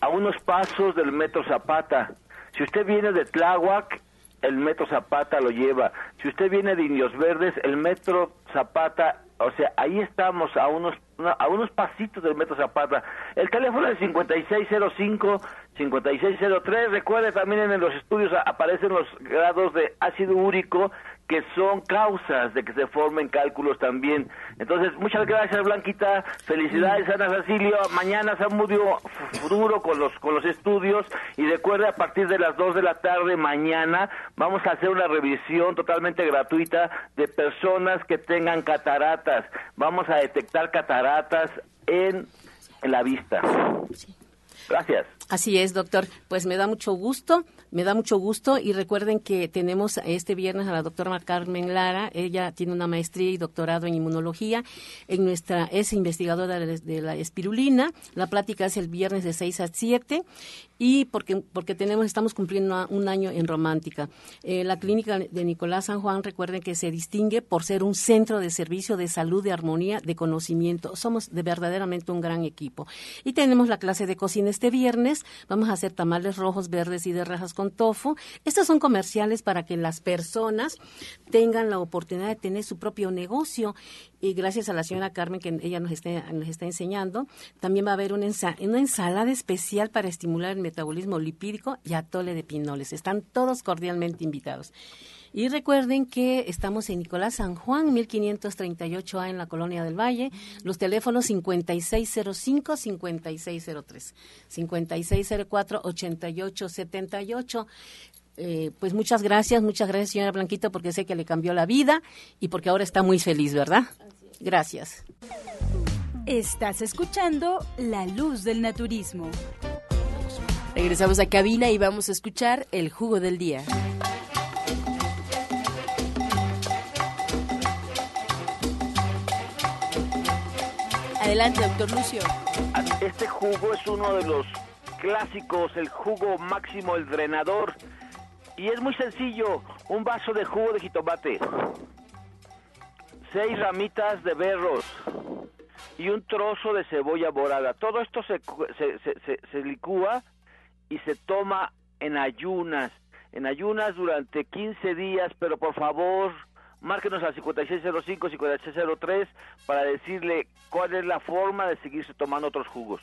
a unos pasos del Metro Zapata. Si usted viene de Tláhuac, el Metro Zapata lo lleva. Si usted viene de Indios Verdes, el Metro Zapata, o sea, ahí estamos a unos a unos pasitos del Metro Zapata. El teléfono es 5605 5603. Recuerde también en los estudios aparecen los grados de ácido úrico que son causas de que se formen cálculos también. Entonces, muchas gracias Blanquita, felicidades Ana Cecilio, mañana Samudio futuro con los con los estudios y recuerde a partir de las 2 de la tarde mañana vamos a hacer una revisión totalmente gratuita de personas que tengan cataratas. Vamos a detectar cataratas en, en la vista. Gracias. Así es, doctor. Pues me da mucho gusto, me da mucho gusto y recuerden que tenemos este viernes a la doctora Carmen Lara. Ella tiene una maestría y doctorado en inmunología. En nuestra es investigadora de, de la espirulina. La plática es el viernes de 6 a 7 y porque porque tenemos estamos cumpliendo un año en Romántica. Eh, la clínica de Nicolás San Juan, recuerden que se distingue por ser un centro de servicio de salud, de armonía, de conocimiento. Somos de verdaderamente un gran equipo. Y tenemos la clase de cocina este viernes. Vamos a hacer tamales rojos, verdes y de rajas con tofu. Estos son comerciales para que las personas tengan la oportunidad de tener su propio negocio. Y gracias a la señora Carmen que ella nos está, enseñando, también va a haber una ensalada especial para estimular el metabolismo lipídico y atole de pinoles. Están todos cordialmente invitados. Y recuerden que estamos en Nicolás San Juan, 1538A en la Colonia del Valle. Los teléfonos 5605-5603, 5604-8878. Eh, pues muchas gracias, muchas gracias señora Blanquita porque sé que le cambió la vida y porque ahora está muy feliz, ¿verdad? Gracias. Estás escuchando La Luz del Naturismo. Regresamos a cabina y vamos a escuchar el jugo del día. Adelante, doctor Lucio. Este jugo es uno de los clásicos, el jugo máximo, el drenador. Y es muy sencillo, un vaso de jugo de jitomate, seis ramitas de berros y un trozo de cebolla morada. Todo esto se, se, se- se licúa y se toma en ayunas, en ayunas durante 15 días, pero por favor, márquenos al 5605-5603 para decirle cuál es la forma de seguirse tomando otros jugos.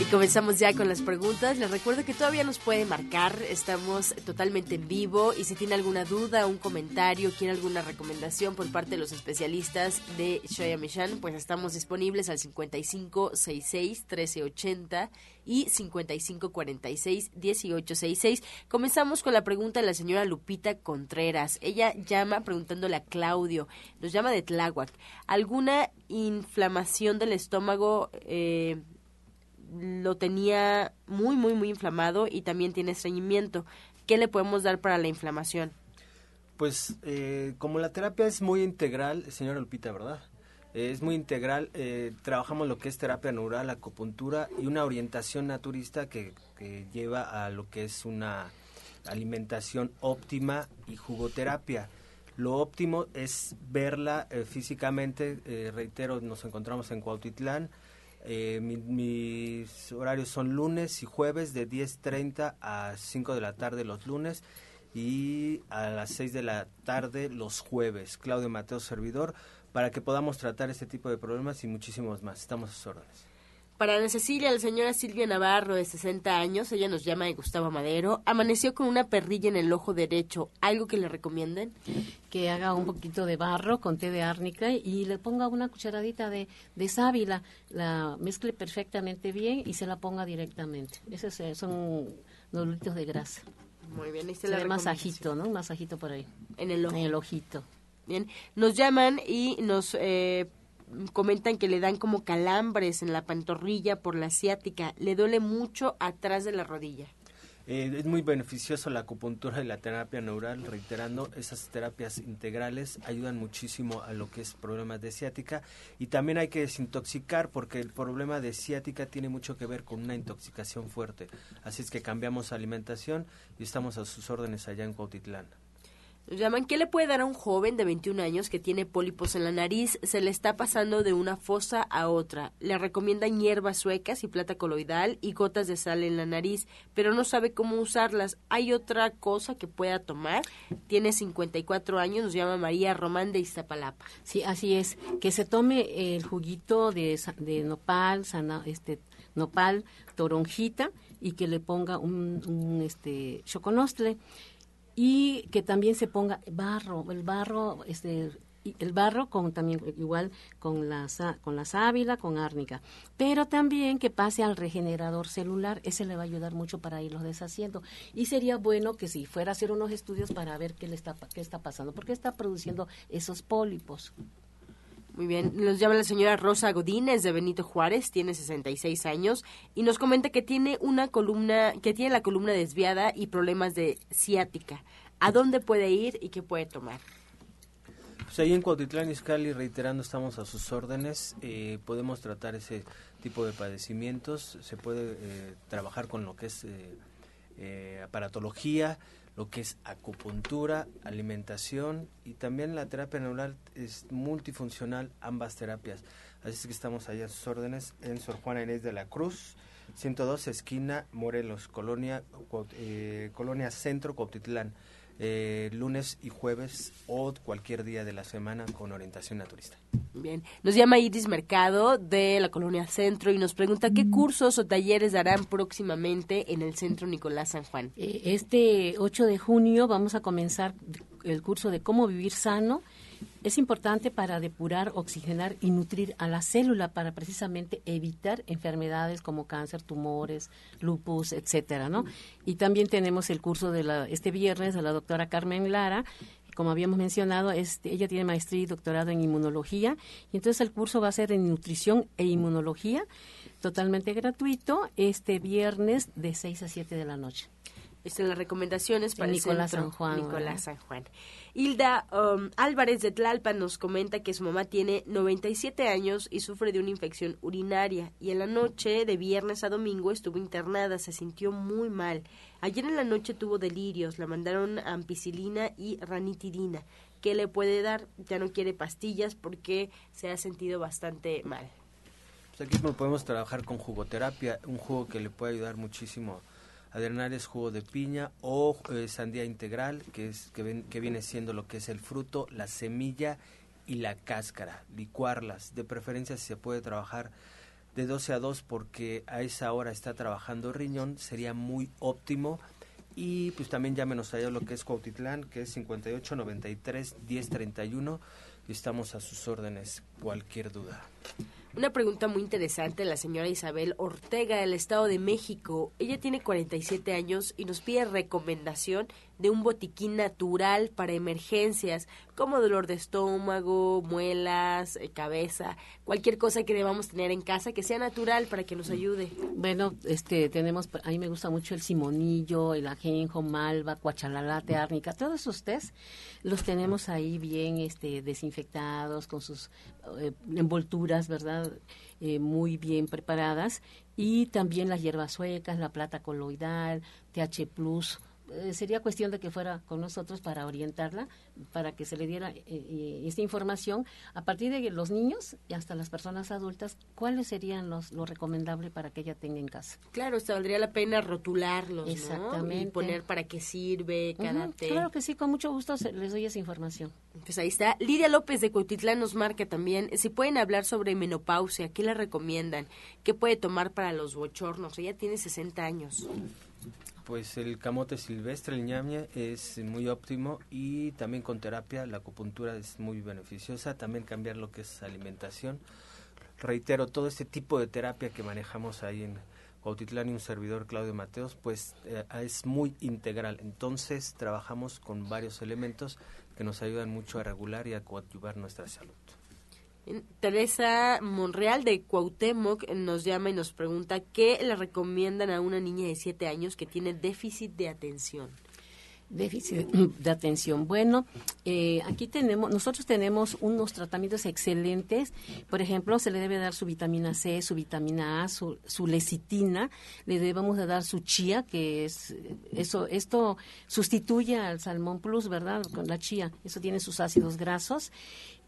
Y comenzamos ya con las preguntas. Les recuerdo que todavía nos puede marcar. Estamos totalmente en vivo. Y si tiene alguna duda, un comentario, quiere alguna recomendación por parte de los especialistas de Shoya Mishan, pues estamos disponibles al 5566-1380 y 5546-1866. Comenzamos con la pregunta de la señora Lupita Contreras. Ella llama preguntándole a Claudio. Nos llama de Tláhuac. ¿Alguna inflamación del estómago? Eh, lo tenía muy, muy, muy inflamado y también tiene estreñimiento. ¿Qué le podemos dar para la inflamación? Pues eh, como la terapia es muy integral, señora Lupita, ¿verdad? Eh, es muy integral, eh, trabajamos lo que es terapia neural, acupuntura y una orientación naturista que, lleva a lo que es una alimentación óptima y jugoterapia. Lo óptimo es verla eh, físicamente, eh, reitero, nos encontramos en Cuautitlán, eh, mi- mis horarios son lunes y jueves de 10.30 a 5 de la tarde los lunes y a las 6 de la tarde los jueves. Claudio Mateo Servidor, para que podamos tratar este tipo de problemas y muchísimos más. Estamos a sus órdenes. Para Ana Cecilia, la señora Silvia Navarro, de 60 años, ella nos llama de Gustavo Madero, amaneció con una perrilla en el ojo derecho. ¿Algo que le recomienden? que haga un poquito de barro con té de árnica y le ponga una cucharadita de, de sábila, la mezcle perfectamente bien y se la ponga directamente. Esos eh, son nulitos de grasa. Muy bien, ahí Se la masajito, ¿no? Un masajito por ahí. En el ojo. En el ojito. Bien, nos llaman y nos eh, comentan que le dan como calambres en la pantorrilla por la ciática. Le duele mucho atrás de la rodilla. Eh, es muy beneficioso la acupuntura y la terapia neural, reiterando, esas terapias integrales ayudan muchísimo a lo que es problemas de ciática y también hay que desintoxicar porque el problema de ciática tiene mucho que ver con una intoxicación fuerte. Así es que cambiamos alimentación y estamos a sus órdenes allá en Cuautitlán. Nos llaman, ¿qué le puede dar a un joven de 21 años que tiene pólipos en la nariz? Se le está pasando de una fosa a otra. Le recomiendan hierbas suecas y plata coloidal y gotas de sal en la nariz, pero no sabe cómo usarlas. ¿Hay otra cosa que pueda tomar? Tiene 54 años, nos llama María Román de Iztapalapa. Sí, así es. Que se tome el juguito de, de nopal, este, nopal, toronjita y que le ponga un, un este, choconostle y que también se ponga barro, el barro, este, el barro con también igual con la con la sábila, con árnica, pero también que pase al regenerador celular, ese le va a ayudar mucho para irlos deshaciendo y sería bueno que si fuera a hacer unos estudios para ver qué le está qué está pasando, porque está produciendo esos pólipos. Muy bien, nos llama la señora Rosa Godínez de Benito Juárez, tiene 66 años y nos comenta que tiene una columna, que tiene la columna desviada y problemas de ciática. ¿A dónde puede ir y qué puede tomar? Pues ahí en Cuautitlán Izcalli, reiterando, estamos a sus órdenes. Eh, podemos tratar ese tipo de padecimientos. Se puede eh, trabajar con lo que es eh, aparatología, lo que es acupuntura, alimentación y también la terapia neural es multifuncional, ambas terapias. Así es que estamos allá a sus órdenes en Sor Juana Inés de la Cruz, 102 esquina Morelos, Colonia, eh, Colonia Centro, Cuautitlán. Eh, lunes y jueves o cualquier día de la semana con orientación naturista. Bien, nos llama Iris Mercado de la Colonia Centro y nos pregunta qué cursos o talleres darán próximamente en el Centro Nicolás San Juan. Eh, este 8 de junio vamos a comenzar el curso de cómo vivir sano es importante para depurar, oxigenar y nutrir a la célula para precisamente evitar enfermedades como cáncer, tumores, lupus, etcétera, ¿no? Y también tenemos el curso de la, este viernes de la doctora Carmen Lara, como habíamos mencionado, este, ella tiene maestría y doctorado en inmunología y entonces el curso va a ser en nutrición e inmunología, totalmente gratuito, este viernes de 6 a 7 de la noche. Estas son las recomendaciones para Nicolás San Juan. Nicolás San Juan. Hilda um, Álvarez de Tlalpan nos comenta que su mamá tiene 97 años y sufre de una infección urinaria y en la noche de viernes a domingo estuvo internada, se sintió muy mal. Ayer en la noche tuvo delirios, la mandaron ampicilina y ranitidina. ¿Qué le puede dar? Ya no quiere pastillas porque se ha sentido bastante mal. Pues aquí podemos trabajar con jugoterapia, un jugo que le puede ayudar muchísimo es jugo de piña o eh, sandía integral, que, es, que, viene siendo lo que es el fruto, la semilla y la cáscara, licuarlas. De preferencia si se puede trabajar de 12 a 2 porque a esa hora está trabajando riñón, sería muy óptimo. Y pues también llámenos allá lo que es Cuautitlán, que es 58 93 10 31 y estamos a sus órdenes, cualquier duda. Una pregunta muy interesante la señora Isabel Ortega del Estado de México. Ella tiene 47 años y nos pide recomendación de un botiquín natural para emergencias como dolor de estómago, muelas, eh, cabeza, cualquier cosa que debamos tener en casa que sea natural para que nos ayude. Bueno, este tenemos a mí me gusta mucho el simonillo, el ajenjo, malva, cuachalalate, árnica, todos esos test los tenemos ahí bien este desinfectados con sus eh, envolturas, ¿verdad? Eh, muy bien preparadas y también las hierbas suecas, la plata coloidal, TH plus eh, sería cuestión de que fuera con nosotros para orientarla, para que se le diera eh, eh, esta información a partir de los niños y hasta las personas adultas, cuáles serían los lo recomendable para que ella tenga en casa. Claro, se valdría la pena rotularlos, Exactamente. Y poner para qué sirve cada té. Claro que sí, con mucho gusto les doy esa información. Pues ahí está. Lidia López de Cotitlán nos marca también, si pueden hablar sobre menopausia, ¿qué le recomiendan? ¿Qué puede tomar para los bochornos? Ella tiene 60 años. Pues el camote silvestre, el ñamia, es muy óptimo y también con terapia la acupuntura es muy beneficiosa. También cambiar lo que es alimentación. Reitero, todo este tipo de terapia que manejamos ahí en Cuautitlán y un servidor Claudio Mateos, pues eh, es muy integral. Entonces trabajamos con varios elementos que nos ayudan mucho a regular y a coadyuvar nuestra salud. Teresa Monreal de Cuauhtémoc nos llama y nos pregunta qué le recomiendan a una niña de 7 años que tiene déficit de atención déficit de atención. Bueno, eh, aquí tenemos, nosotros tenemos unos tratamientos excelentes. Por ejemplo, se le debe dar su vitamina C, su vitamina A, su, su lecitina. Le debemos de dar su chía, que es eso. Esto sustituye al salmón plus, ¿verdad? Con la chía. Eso tiene sus ácidos grasos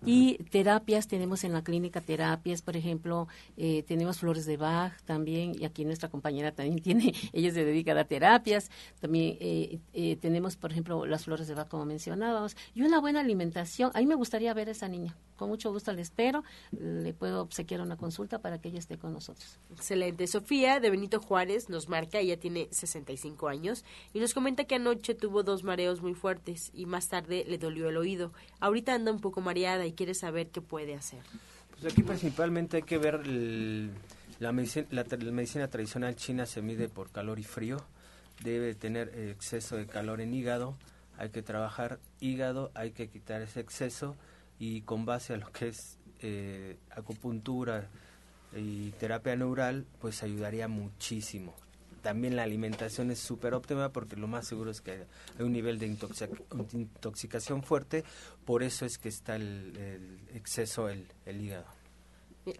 y terapias, tenemos en la clínica terapias, por ejemplo, eh, tenemos flores de Bach también, y aquí nuestra compañera también tiene, ella se dedica a dar terapias, también eh, eh, tenemos, por ejemplo, las flores de Bach, como mencionábamos, y una buena alimentación. A mí me gustaría ver a esa niña, con mucho gusto le espero, le puedo obsequiar una consulta para que ella esté con nosotros. Excelente. Sofía de Benito Juárez nos marca, ella tiene 65 años, y nos comenta que anoche tuvo dos mareos muy fuertes y más tarde le dolió el oído. Ahorita anda un poco mareada y quiere saber qué puede hacer. Pues aquí principalmente hay que ver la, medicina, la, medicina tradicional china se mide por calor y frío, debe tener exceso de calor en hígado, hay que trabajar hígado, hay que quitar ese exceso y con base a lo que es eh, acupuntura y terapia neural, pues ayudaría muchísimo también la alimentación es súper óptima porque lo más seguro es que hay un nivel de intoxicación fuerte, por eso es que está el, exceso el, el hígado.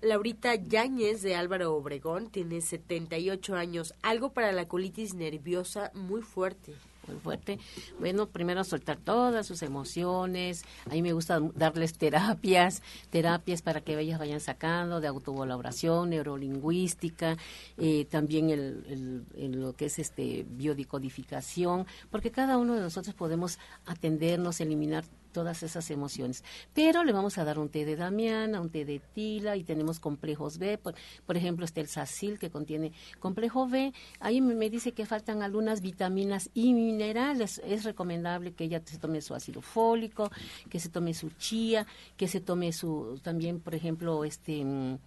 Laurita Yáñez de Álvaro Obregón tiene 78 años, algo para la colitis nerviosa muy fuerte muy fuerte. Bueno, primero soltar todas sus emociones. A mí me gusta darles terapias, terapias para que ellas vayan sacando de autovaloración, neurolingüística, eh, también el, lo que es este biodicodificación, porque cada uno de nosotros podemos atendernos, eliminar todas esas emociones. Pero le vamos a dar un té de damiana, un té de tila y tenemos complejos B. Por, por ejemplo, está el sacil que contiene complejo B. Ahí me, dice que faltan algunas vitaminas y minerales. Es recomendable que ella se tome su ácido fólico, que se tome su chía, que se tome su también, por ejemplo, este mm,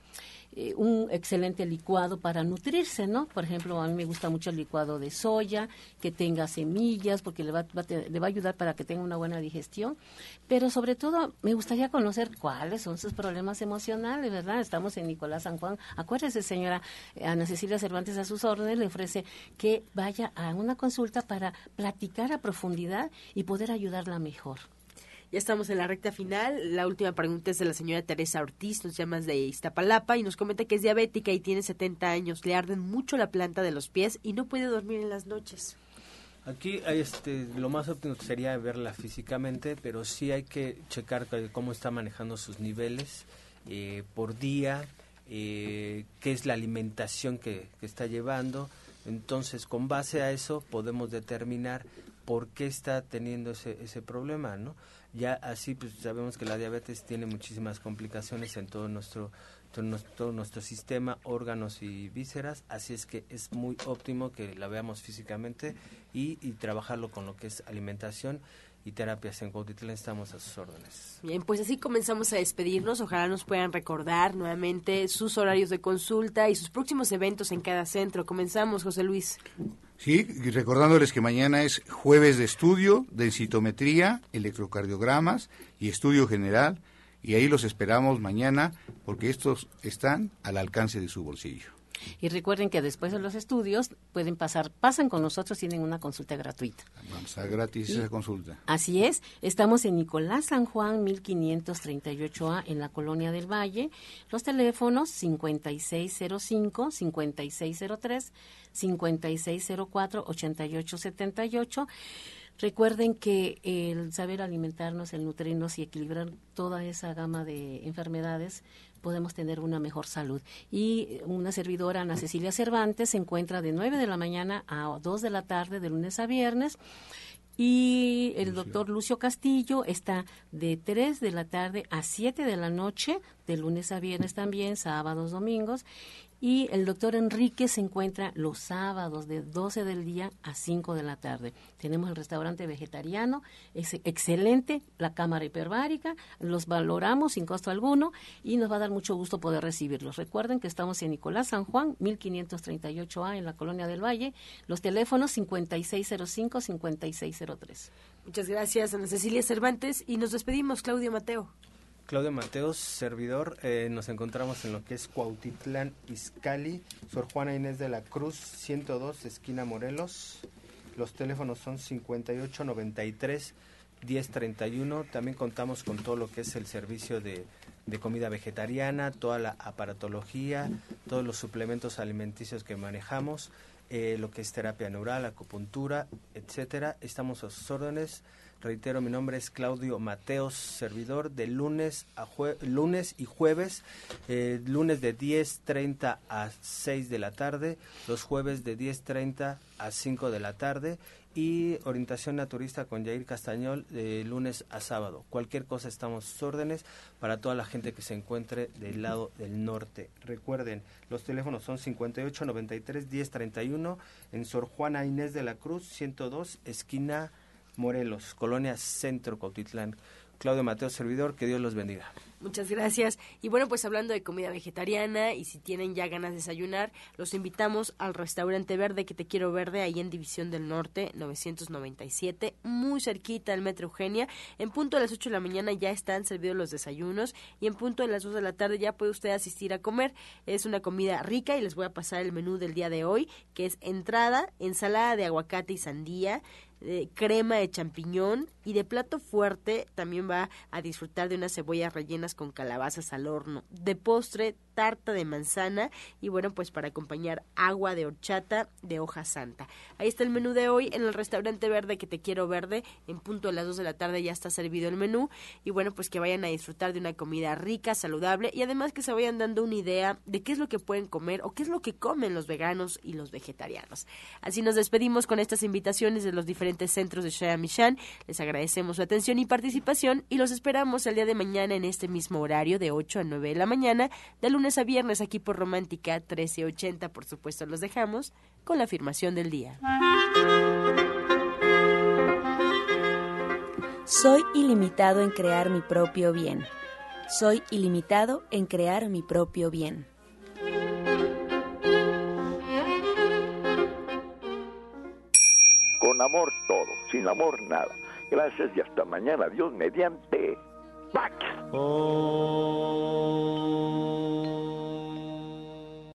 eh, un excelente licuado para nutrirse, ¿no? Por ejemplo, a mí me gusta mucho el licuado de soya, que tenga semillas, porque le va, le va a ayudar para que tenga una buena digestión. Pero sobre todo, me gustaría conocer cuáles son sus problemas emocionales, ¿verdad? Estamos en Nicolás San Juan. Acuérdese, señora Ana Cecilia Cervantes, a sus órdenes, le ofrece que vaya a una consulta para platicar a profundidad y poder ayudarla mejor. Ya estamos en la recta final. La última pregunta es de la señora Teresa Ortiz, nos llama de Iztapalapa y nos comenta que es diabética y tiene 70 años. Le arden mucho la planta de los pies y no puede dormir en las noches. Aquí este, lo más óptimo sería verla físicamente, pero sí hay que checar cómo está manejando sus niveles eh, por día, eh, qué es la alimentación que, que está llevando. Entonces, con base a eso podemos determinar por qué está teniendo ese, ese problema, ¿no? Ya así pues sabemos que la diabetes tiene muchísimas complicaciones en todo nuestro todo nuestro sistema, órganos y vísceras, así es que es muy óptimo que la veamos físicamente y, trabajarlo con lo que es alimentación y terapias en Cuautitlán estamos a sus órdenes. Bien, pues así comenzamos a despedirnos. Ojalá nos puedan recordar nuevamente sus horarios de consulta y sus próximos eventos en cada centro. Comenzamos, José Luis. Sí, recordándoles que mañana es jueves de estudio, densitometría, electrocardiogramas y estudio general. Y ahí los esperamos mañana porque estos están al alcance de su bolsillo. Y recuerden que después de los estudios pueden pasar, pasan con nosotros, tienen una consulta gratuita. Vamos a gratis esa consulta. Así es, estamos en Nicolás San Juan 1538A en la Colonia del Valle. Los teléfonos 5605 5603 5604 8878. Recuerden que el saber alimentarnos, el nutrirnos y equilibrar toda esa gama de enfermedades podemos tener una mejor salud. Y una servidora, Ana Cecilia Cervantes, se encuentra de 9 de la mañana a 2 de la tarde, de lunes a viernes. Y el doctor Lucio Castillo está de 3 de la tarde a 7 de la noche, de lunes a viernes también, sábados, domingos. Y el doctor Enrique se encuentra los sábados de 12 del día a 5 de la tarde. Tenemos el restaurante vegetariano, es excelente, la cámara hiperbárica, los valoramos sin costo alguno y nos va a dar mucho gusto poder recibirlos. Recuerden que estamos en Nicolás San Juan, 1538A en la Colonia del Valle, los teléfonos 5605-5603. Muchas gracias, Ana Cecilia Cervantes, y nos despedimos, Claudio Mateo. Claudio Mateos, servidor. Eh, nos encontramos en lo que es Cuautitlán, Izcali. Sor Juana Inés de la Cruz, 102, esquina Morelos. Los teléfonos son 5893 1031. También contamos con todo lo que es el servicio de, de comida vegetariana, toda la aparatología, todos los suplementos alimenticios que manejamos, eh, lo que es terapia neural, acupuntura, etcétera. Estamos a sus órdenes. Reitero, mi nombre es Claudio Mateos, servidor de lunes, a lunes y jueves, eh, lunes de 10.30 a 6 de la tarde, los jueves de 10.30 a 5 de la tarde y orientación naturista con Jair Castañol de lunes a sábado. Cualquier cosa estamos sus órdenes para toda la gente que se encuentre del lado del norte. Recuerden, los teléfonos son 58 93 10 31 en Sor Juana Inés de la Cruz 102 esquina Morelos, Colonia Centro Cautitlán. Claudio Mateo, servidor, que Dios los bendiga. Muchas gracias. Y bueno, pues hablando de comida vegetariana y si tienen ya ganas de desayunar, los invitamos al restaurante verde que te quiero verde ahí en División del Norte 997, muy cerquita del Metro Eugenia. En punto a las 8 de la mañana ya están servidos los desayunos y en punto a las 2 de la tarde ya puede usted asistir a comer. Es una comida rica y les voy a pasar el menú del día de hoy, que es entrada, ensalada de aguacate y sandía, crema de champiñón y de plato fuerte también va a disfrutar de unas cebollas rellenas con calabazas al horno. De postre, tarta de manzana y bueno, pues para acompañar agua de horchata de hoja santa. Ahí está el menú de hoy en el restaurante verde que te quiero verde. En punto a las 2 de la tarde ya está servido el menú y bueno, pues que vayan a disfrutar de una comida rica, saludable y además que se vayan dando una idea de qué es lo que pueden comer o qué es lo que comen los veganos y los vegetarianos. Así nos despedimos con estas invitaciones de los diferentes centros de Shaya Mishan. Les agradecemos su atención y participación y los esperamos el día de mañana en este mismo horario de 8 a 9 de la mañana, de lunes a viernes aquí por Romántica 1380. Por supuesto, los dejamos con la afirmación del día. Soy ilimitado en crear mi propio bien. Soy ilimitado en crear mi propio bien. Con amor todo, sin amor nada. Gracias y hasta mañana. Dios mediante. back. Oh.